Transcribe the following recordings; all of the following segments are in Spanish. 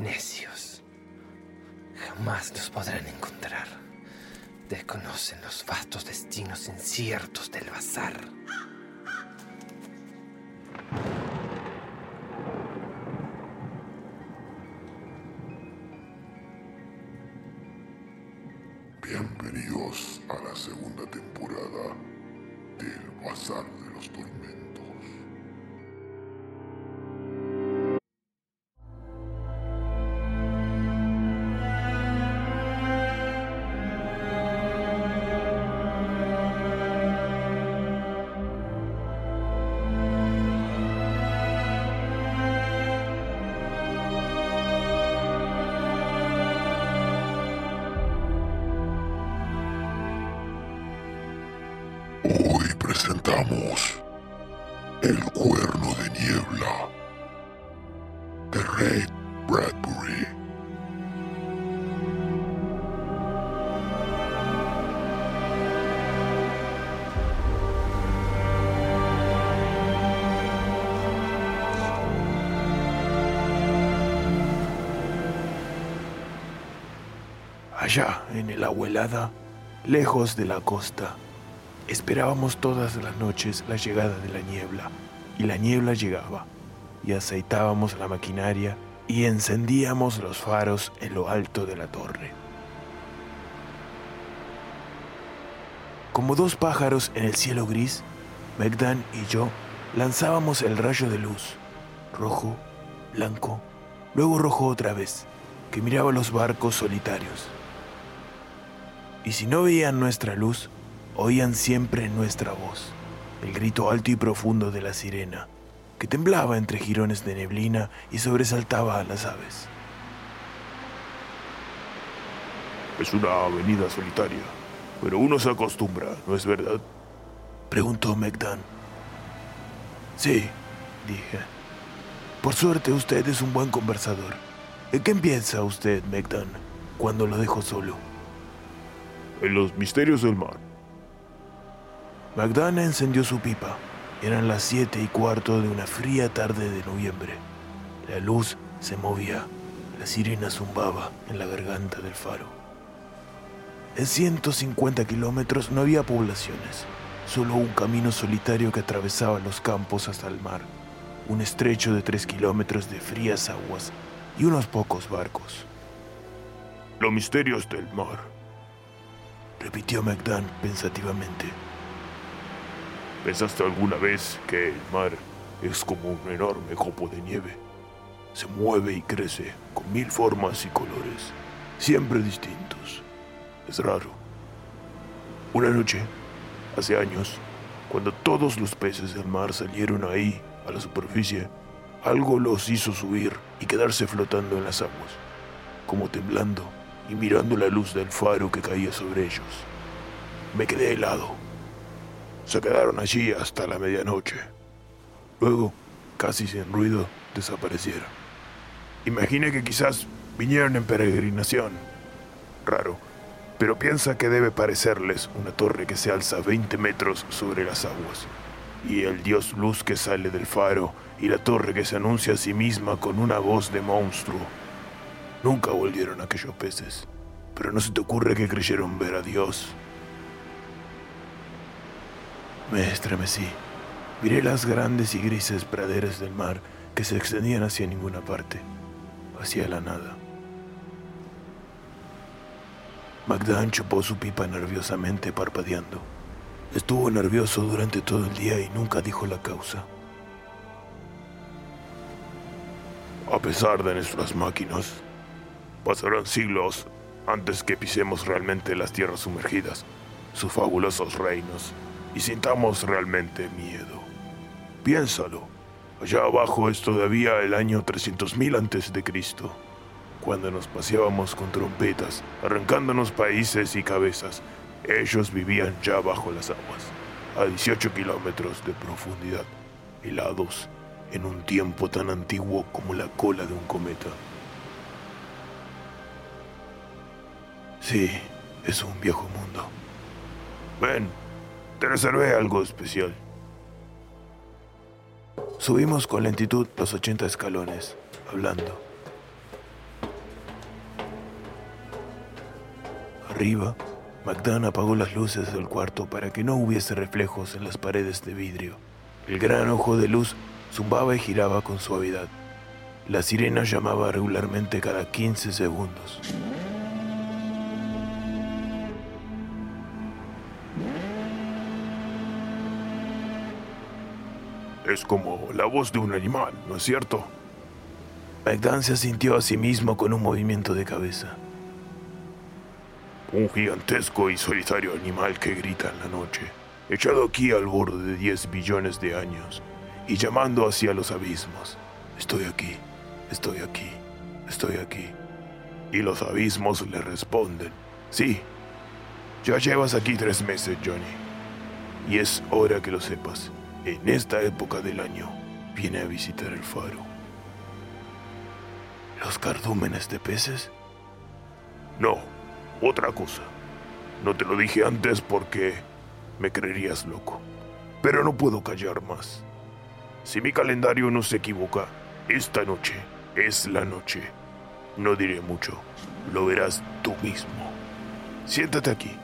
Necios. Jamás los podrán encontrar. Desconocen los vastos destinos inciertos del bazar. El Cuerno de Niebla de Ray Bradbury. Allá, en el agua helada, lejos de la costa, esperábamos todas las noches la llegada de la niebla, y la niebla llegaba, y aceitábamos la maquinaria y encendíamos los faros en lo alto de la torre. Como dos pájaros en el cielo gris, Megdan y yo lanzábamos el rayo de luz, rojo, blanco, luego rojo otra vez, que miraba los barcos solitarios. Y si no veían nuestra luz, oían siempre nuestra voz, el grito alto y profundo de la sirena, que temblaba entre jirones de neblina y sobresaltaba a las aves. Es una avenida solitaria, pero uno se acostumbra, ¿no es verdad? Preguntó Megdan. Sí, dije. Por suerte usted es un buen conversador. ¿En qué piensa usted, Megdan, cuando lo dejo solo? En los misterios del mar. Magdana encendió su pipa. Eran las siete y cuarto de una fría tarde de noviembre. La luz se movía. La sirena zumbaba en la garganta del faro. En 150 kilómetros no había poblaciones, solo un camino solitario que atravesaba los campos hasta el mar, un estrecho de tres kilómetros de frías aguas y unos pocos barcos. Los misterios del mar. Repitió Magdan pensativamente. ¿Pensaste alguna vez que el mar es como un enorme copo de nieve? Se mueve y crece con mil formas y colores, siempre distintos. Es raro. Una noche, hace años, cuando todos los peces del mar salieron ahí, a la superficie, algo los hizo subir y quedarse flotando en las aguas, como temblando y mirando la luz del faro que caía sobre ellos. Me quedé helado. Se quedaron allí hasta la medianoche. Luego, casi sin ruido, desaparecieron. Imaginé que quizás vinieron en peregrinación. Raro, pero piensa que debe parecerles una torre que se alza 20 metros sobre las aguas, y el dios luz que sale del faro, y la torre que se anuncia a sí misma con una voz de monstruo. Nunca volvieron aquellos peces, pero no se te ocurre que creyeron ver a Dios. Me estremecí. Miré las grandes y grises praderas del mar que se extendían hacia ninguna parte, hacia la nada. Magdan chupó su pipa nerviosamente parpadeando. Estuvo nervioso durante todo el día y nunca dijo la causa. A pesar de nuestras máquinas, pasarán siglos antes que pisemos realmente las tierras sumergidas, sus fabulosos reinos, y sintamos realmente miedo. Piénsalo. Allá abajo es todavía el año 300.000 antes de Cristo, cuando nos paseábamos con trompetas, arrancándonos países y cabezas. Ellos vivían ya bajo las aguas, a 18 kilómetros de profundidad, helados, en un tiempo tan antiguo como la cola de un cometa. Sí, es un viejo mundo. Ven, te reservé algo especial. Subimos con lentitud los 80 escalones, hablando. Arriba, Magdan apagó las luces del cuarto para que no hubiese reflejos en las paredes de vidrio. El gran ojo de luz zumbaba y giraba con suavidad. La sirena llamaba regularmente cada 15 segundos. Es como la voz de un animal, ¿no es cierto? Magdan se asintió a sí mismo con un movimiento de cabeza. Un gigantesco y solitario animal que grita en la noche, echado aquí al borde de 10 billones de años y llamando hacia los abismos. Estoy aquí, estoy aquí, estoy aquí. Y los abismos le responden. Sí, ya llevas aquí tres meses, Johnny. Y es hora que lo sepas. En esta época del año viene a visitar el faro. ¿Los cardúmenes de peces? No, otra cosa. No te lo dije antes porque me creerías loco. Pero no puedo callar más. Si mi calendario no se equivoca, esta noche es la noche. No diré mucho, lo verás tú mismo. Siéntate aquí.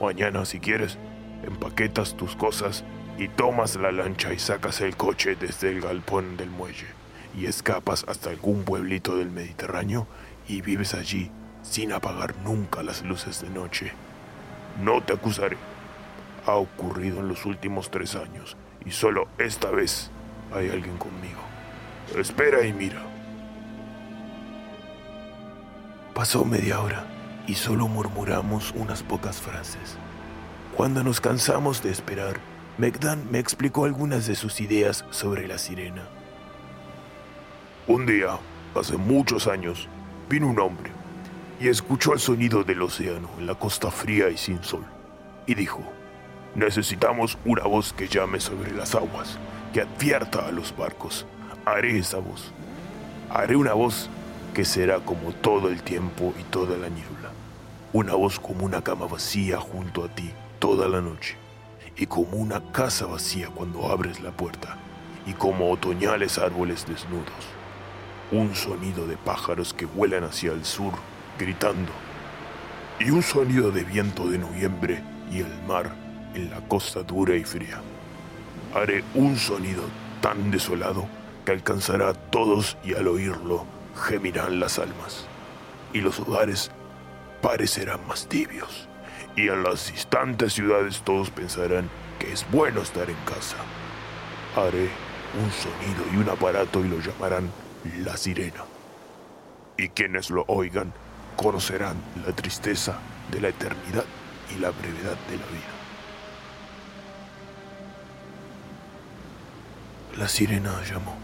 Mañana, si quieres, empaquetas tus cosas y tomas la lancha y sacas el coche desde el galpón del muelle y escapas hasta algún pueblito del Mediterráneo y vives allí sin apagar nunca las luces de noche. No te acusaré. Ha ocurrido en los últimos tres años y solo esta vez hay alguien conmigo. Espera y mira. Pasó media hora y solo murmuramos unas pocas frases. Cuando nos cansamos de esperar, Megdan me explicó algunas de sus ideas sobre la sirena. Un día, hace muchos años, vino un hombre y escuchó el sonido del océano en la costa fría y sin sol, y dijo, necesitamos una voz que llame sobre las aguas, que advierta a los barcos. Haré esa voz. Haré una voz que será como todo el tiempo y toda la niebla. Una voz como una cama vacía junto a ti toda la noche. Y como una casa vacía cuando abres la puerta. Y como otoñales árboles desnudos. Un sonido de pájaros que vuelan hacia el sur, gritando. Y un sonido de viento de noviembre y el mar en la costa dura y fría. Haré un sonido tan desolado que alcanzará a todos y al oírlo gemirán las almas. Y los hogares parecerán más tibios. Y en las distantes ciudades todos pensarán que es bueno estar en casa. Haré un sonido y un aparato y lo llamarán la sirena. Y quienes lo oigan conocerán la tristeza de la eternidad y la brevedad de la vida. La sirena llamó.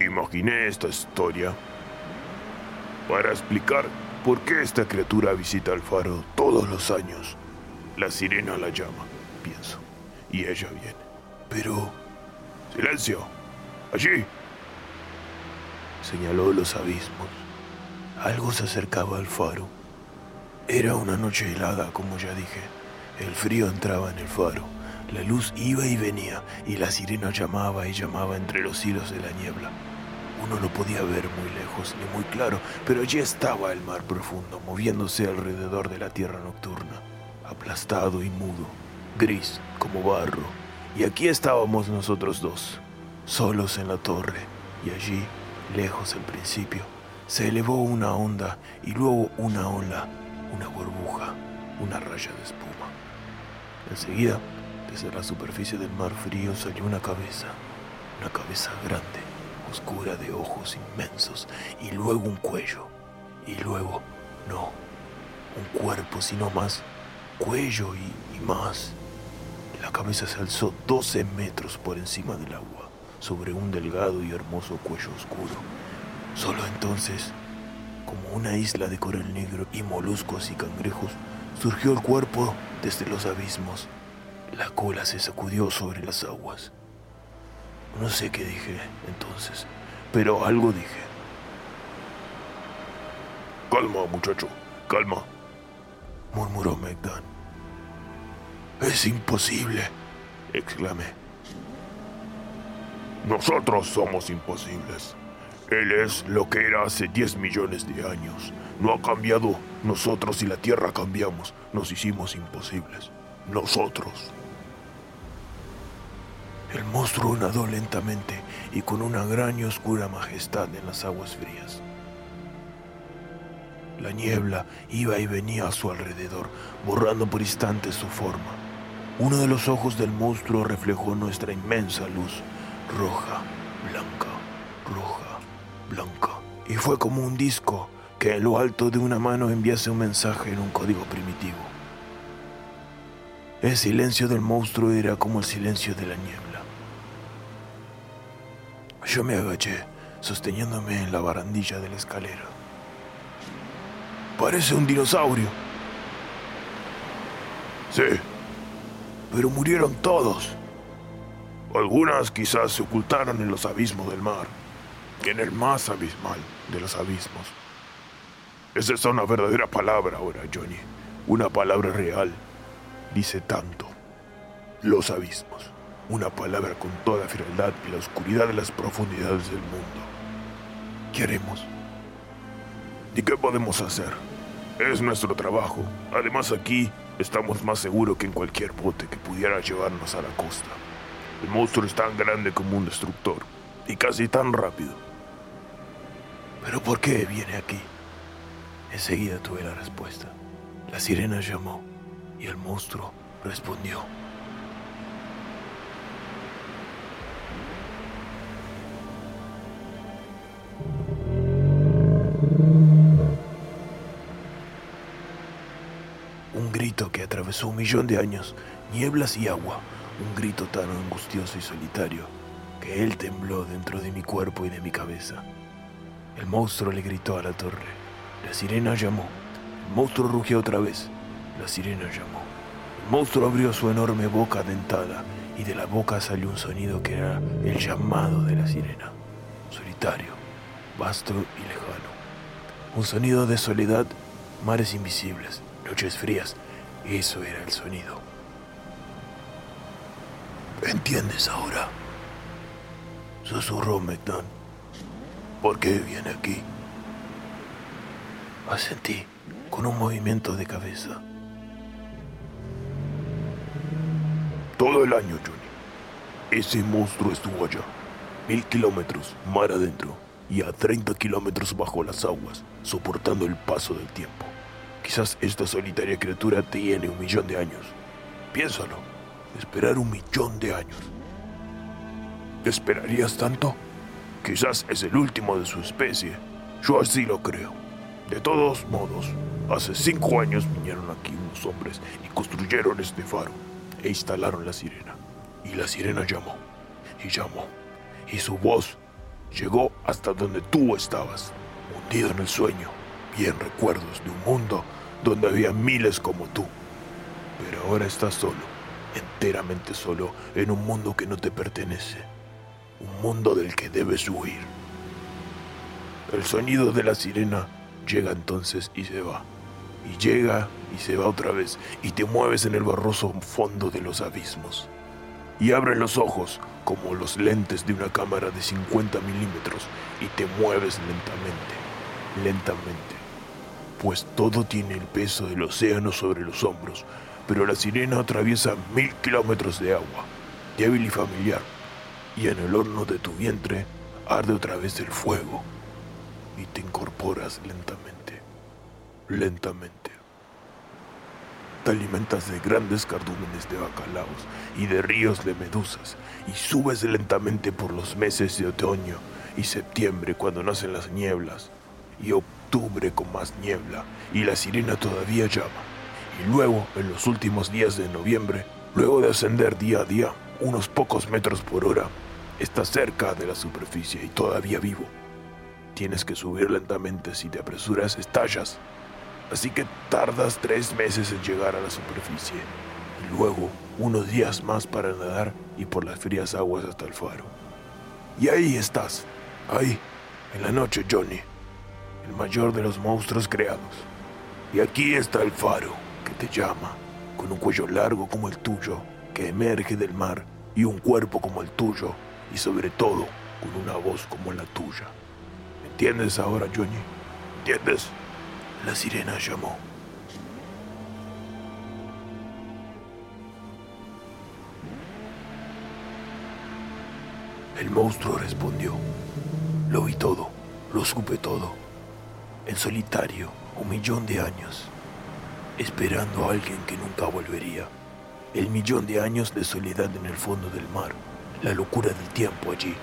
Imaginé esta historia para explicar por qué esta criatura visita el faro todos los años. La sirena la llama, pienso, y ella viene. Pero... ¡Silencio! ¡Allí! Señaló los abismos. Algo se acercaba al faro. Era una noche helada, como ya dije. El frío entraba en el faro. La luz iba y venía, y la sirena llamaba y llamaba entre los hilos de la niebla. Uno no podía ver muy lejos ni muy claro, pero allí estaba el mar profundo, moviéndose alrededor de la tierra nocturna, aplastado y mudo, gris como barro. Y aquí estábamos nosotros dos, solos en la torre, y allí, lejos al principio, se elevó una onda y luego una ola, una burbuja, una raya de espuma. Enseguida, desde la superficie del mar frío salió una cabeza, una cabeza grande, oscura de ojos inmensos, y luego un cuello, y luego, no, un cuerpo, sino más, cuello y, más. La cabeza se alzó 12 metros por encima del agua, sobre un delgado y hermoso cuello oscuro. Solo entonces, como una isla de coral negro y moluscos y cangrejos, surgió el cuerpo desde los abismos. La cola se sacudió sobre las aguas. No sé qué dije entonces, pero algo dije. Calma, muchacho, calma, murmuró Megdan. Es imposible, exclamé. Nosotros somos imposibles. Él es lo que era hace 10 millones de años. No ha cambiado. Nosotros y la Tierra cambiamos. Nos hicimos imposibles. Nosotros. El monstruo nadó lentamente y con una gran y oscura majestad en las aguas frías. La niebla iba y venía a su alrededor, borrando por instantes su forma. Uno de los ojos del monstruo reflejó nuestra inmensa luz, roja, blanca, roja, blanca. Y fue como un disco que en lo alto de una mano enviase un mensaje en un código primitivo. El silencio del monstruo era como el silencio de la niebla. Yo me agaché, sosteniéndome en la barandilla de la escalera. Parece un dinosaurio. Sí, pero murieron todos. Algunas quizás se ocultaron en los abismos del mar, en el más abismal de los abismos. Esa es una verdadera palabra ahora, Johnny. Una palabra real. Dice tanto. Los abismos. Una palabra con toda frialdad y la oscuridad de las profundidades del mundo. ¿Qué haremos? ¿Y qué podemos hacer? Es nuestro trabajo. Además aquí estamos más seguros que en cualquier bote que pudiera llevarnos a la costa. El monstruo es tan grande como un destructor y casi tan rápido. ¿Pero por qué viene aquí? Enseguida tuve la respuesta. La sirena llamó y el monstruo respondió. Que atravesó un millón de años, nieblas y agua, un grito tan angustioso y solitario que él tembló dentro de mi cuerpo y de mi cabeza. El monstruo le gritó a la torre. La sirena llamó. El monstruo rugió otra vez. La sirena llamó. El monstruo abrió su enorme boca dentada y de la boca salió un sonido que era el llamado de la sirena. Solitario, vasto y lejano. Un sonido de soledad, mares invisibles, noches frías. Eso era el sonido. ¿Entiendes ahora? Susurró McDonald. ¿Por qué viene aquí? Asentí con un movimiento de cabeza. Todo el año, Johnny. Ese monstruo estuvo allá. Mil kilómetros mar adentro y a 30 kilómetros bajo las aguas, soportando el paso del tiempo. Quizás esta solitaria criatura tiene un millón de años. Piénsalo, esperar un millón de años. ¿Esperarías tanto? Quizás es el último de su especie. Yo así lo creo. De todos modos, hace cinco años vinieron aquí unos hombres y construyeron este faro e instalaron la sirena. Y la sirena llamó y llamó. Y su voz llegó hasta donde tú estabas, hundido en el sueño y en recuerdos de un mundo donde había miles como tú. Pero ahora estás solo, enteramente solo, en un mundo que no te pertenece. Un mundo del que debes huir. El sonido de la sirena llega entonces y se va. Y llega y se va otra vez y te mueves en el barroso fondo de los abismos. Y abres los ojos como los lentes de una cámara de 50 milímetros y te mueves lentamente, lentamente. Pues todo tiene el peso del océano sobre los hombros, pero la sirena atraviesa mil kilómetros de agua, débil y familiar, y en el horno de tu vientre arde otra vez el fuego y te incorporas lentamente, lentamente. Te alimentas de grandes cardúmenes de bacalaos y de ríos de medusas y subes lentamente por los meses de otoño y septiembre cuando nacen las nieblas y octubre con más niebla y la sirena todavía llama y luego en los últimos días de noviembre Luego de ascender día a día, unos pocos metros por hora, estás cerca de la superficie y todavía vivo. Tienes que subir lentamente, si te apresuras estallas. Así que tardas tres meses en llegar a la superficie y luego unos días más para nadar y por las frías aguas hasta el faro. Y ahí estás, ahí, en la noche, Johnny, el mayor de los monstruos creados. Y aquí está el faro que te llama, con un cuello largo como el tuyo, que emerge del mar, y un cuerpo como el tuyo, y sobre todo con una voz como la tuya. ¿Entiendes ahora, Johnny? ¿Entiendes? La sirena llamó. El monstruo respondió. Lo vi todo, lo supe todo. En solitario, un millón de años, esperando a alguien que nunca volvería. El millón de años de soledad en el fondo del mar, la locura del tiempo allí,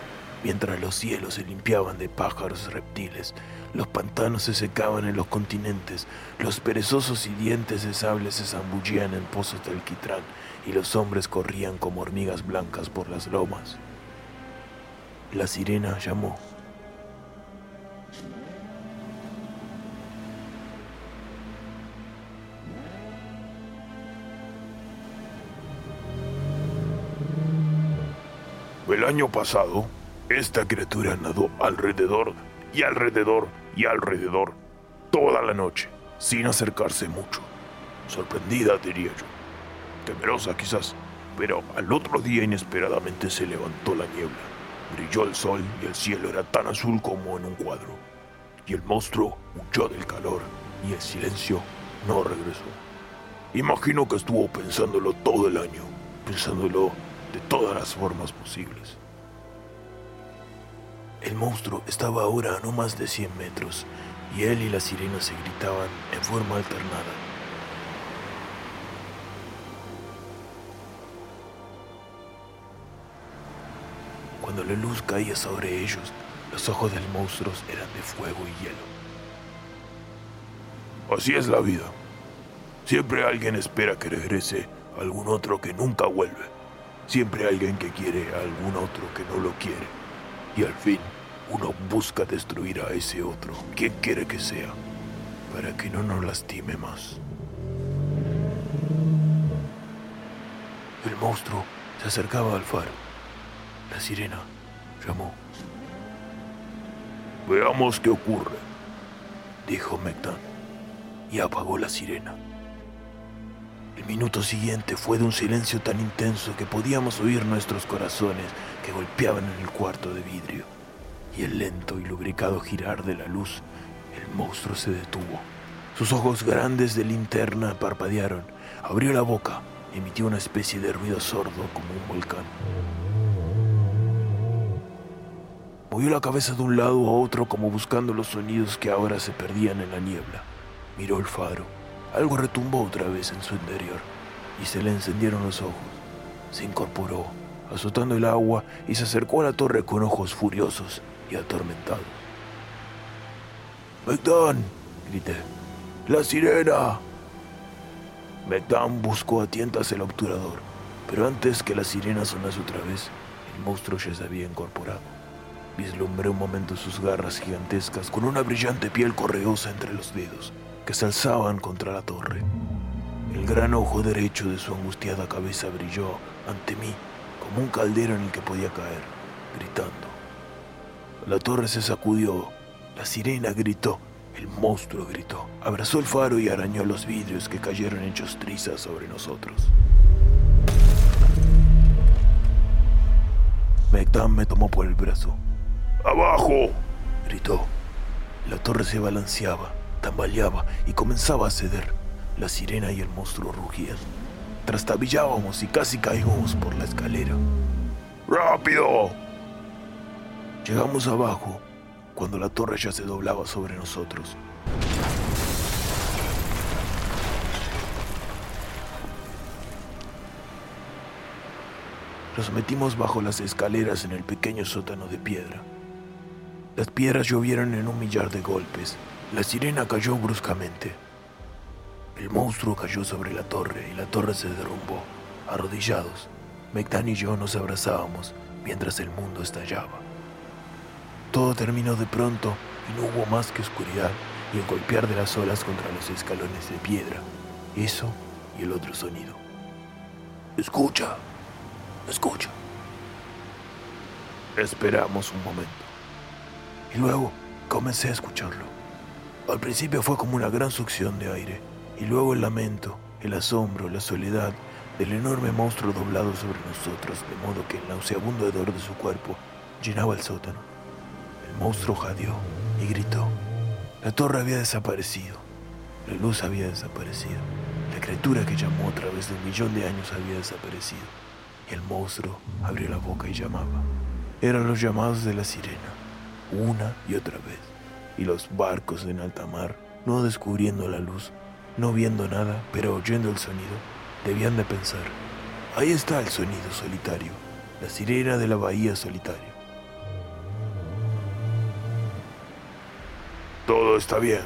mientras los cielos se limpiaban de pájaros reptiles, los pantanos se secaban en los continentes, los perezosos y dientes de sable se zambullían en pozos de alquitrán y los hombres corrían como hormigas blancas por las lomas. La sirena llamó. Año pasado, esta criatura nadó alrededor y alrededor y alrededor toda la noche, sin acercarse mucho. Sorprendida, diría yo. Temerosa quizás, pero al otro día inesperadamente se levantó la niebla. Brilló el sol y el cielo era tan azul como en un cuadro. Y el monstruo huyó del calor y el silencio no regresó. Imagino que estuvo pensándolo todo el año, pensándolo de todas las formas posibles. El monstruo estaba ahora a no más de 100 metros y él y la sirena se gritaban en forma alternada. Cuando la luz caía sobre ellos, los ojos del monstruo eran de fuego y hielo. Así es la vida. Siempre alguien espera que regrese algún otro que nunca vuelve. Siempre alguien que quiere a algún otro que no lo quiere. Y al fin, uno busca destruir a ese otro, quien quiere que sea, para que no nos lastime más. El monstruo se acercaba al faro. La sirena llamó. Veamos qué ocurre, dijo Megdan, y apagó la sirena. El minuto siguiente fue de un silencio tan intenso que podíamos oír nuestros corazones que golpeaban en el cuarto de vidrio. Y el lento y lubricado girar de la luz, el monstruo se detuvo. Sus ojos grandes de linterna parpadearon, abrió la boca, emitió una especie de ruido sordo como un volcán. Movió la cabeza de un lado a otro como buscando los sonidos que ahora se perdían en la niebla. Miró el faro algo retumbó otra vez en su interior y se le encendieron los ojos. Se incorporó, azotando el agua, y se acercó a la torre con ojos furiosos y atormentados. Grité. ¡La sirena! Megdan buscó a tientas el obturador, pero antes que la sirena sonase otra vez, el monstruo ya se había incorporado. Vislumbré un momento sus garras gigantescas con una brillante piel correosa entre los dedos que se alzaban contra la torre. El gran ojo derecho de su angustiada cabeza brilló ante mí como un caldero en el que podía caer, gritando. La torre se sacudió, la sirena gritó, el monstruo gritó, abrazó el faro y arañó los vidrios que cayeron hechos trizas sobre nosotros. Megdan me tomó por el brazo. ¡Abajo! gritó. La torre se balanceaba tambaleaba y comenzaba a ceder. La sirena y el monstruo rugían. Trastabillábamos y casi caímos por la escalera. ¡Rápido! Llegamos abajo cuando la torre ya se doblaba sobre nosotros. Nos metimos bajo las escaleras en el pequeño sótano de piedra. Las piedras llovieron en un millar de golpes la sirena cayó bruscamente. El monstruo cayó sobre la torre y la torre se derrumbó, Arrodillados, Mectán y yo nos abrazábamos mientras el mundo estallaba. Todo terminó de pronto y no hubo más que oscuridad y el golpear de las olas contra los escalones de piedra. Eso y el otro sonido. Escucha, escucha. Esperamos un momento. Y luego comencé a escucharlo. Al principio fue como una gran succión de aire, y luego el lamento, el asombro, la soledad del enorme monstruo doblado sobre nosotros, de modo que el nauseabundo hedor de su cuerpo llenaba el sótano. Monstruo jadeó y gritó. La torre había desaparecido, la luz había desaparecido, la criatura que llamó a través de un millón de años había desaparecido, y el monstruo abrió la boca y llamaba. Eran los llamados de la sirena, una y otra vez, y los barcos en alta mar, no descubriendo la luz, no viendo nada, pero oyendo el sonido, debían de pensar, ahí está el sonido solitario, la sirena de la bahía solitaria. Todo está bien.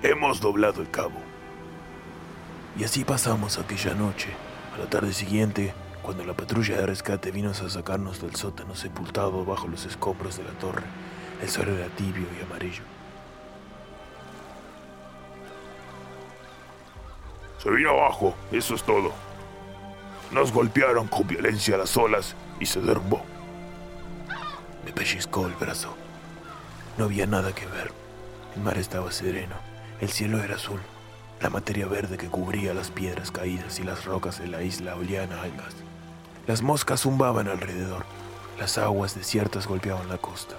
Hemos doblado el cabo. Y así pasamos aquella noche. A la tarde siguiente, cuando la patrulla de rescate vino a sacarnos del sótano sepultado bajo los escombros de la torre, el sol era tibio y amarillo. Se vino abajo, eso es todo. Nos golpearon con violencia las olas y se derrumbó. Me pellizcó el brazo. No había nada que ver. El mar estaba sereno, el cielo era azul, la materia verde que cubría las piedras caídas y las rocas de la isla olían a algas. Las moscas zumbaban alrededor, las aguas desiertas golpeaban la costa.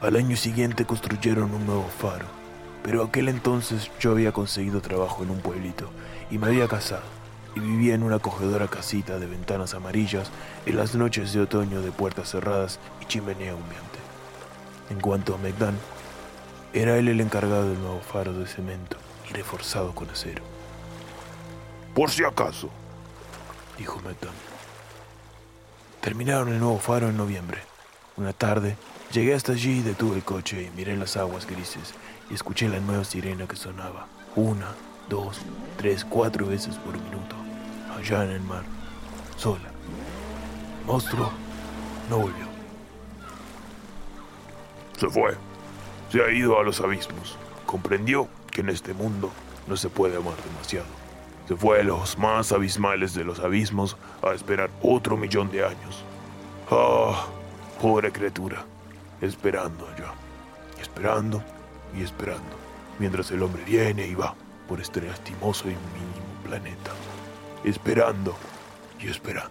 Al año siguiente construyeron un nuevo faro, pero aquel entonces yo había conseguido trabajo en un pueblito y me había casado y vivía en una acogedora casita de ventanas amarillas en las noches de otoño de puertas cerradas y chimenea humeante. En cuanto a Megdan, era él el encargado del nuevo faro de cemento y reforzado con acero. Por si acaso, dijo Megdan. Terminaron el nuevo faro en noviembre. Una tarde, llegué hasta allí y detuve el coche y miré las aguas grises y escuché la nueva sirena que sonaba una, dos, tres, cuatro veces por minuto, allá en el mar, sola. Monstruo no volvió. se fue. Se ha ido a los abismos. Comprendió que en este mundo no se puede amar demasiado. Se fue a los más abismales de los abismos a esperar otro millón de años. Ah, pobre criatura. Esperando allá. Esperando y esperando. Mientras el hombre viene y va por este lastimoso y mínimo planeta. Esperando y esperando.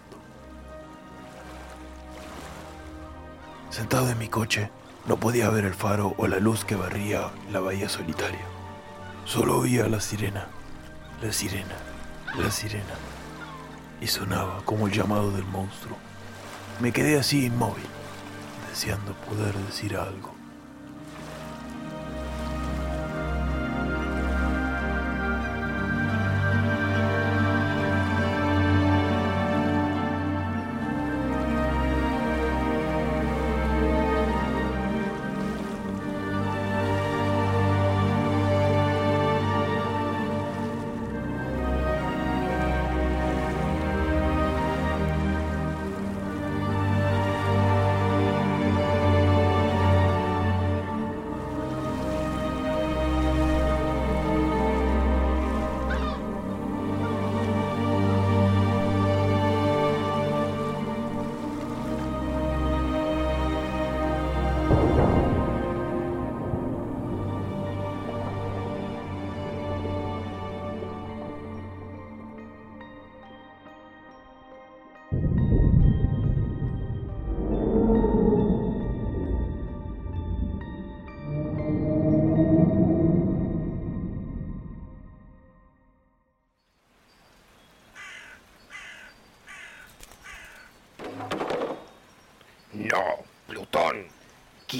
Sentado en mi coche, no podía ver el faro o la luz que barría la bahía solitaria. Solo oía la sirena, la sirena, la sirena. Y sonaba como el llamado del monstruo. Me quedé así inmóvil, deseando poder decir algo.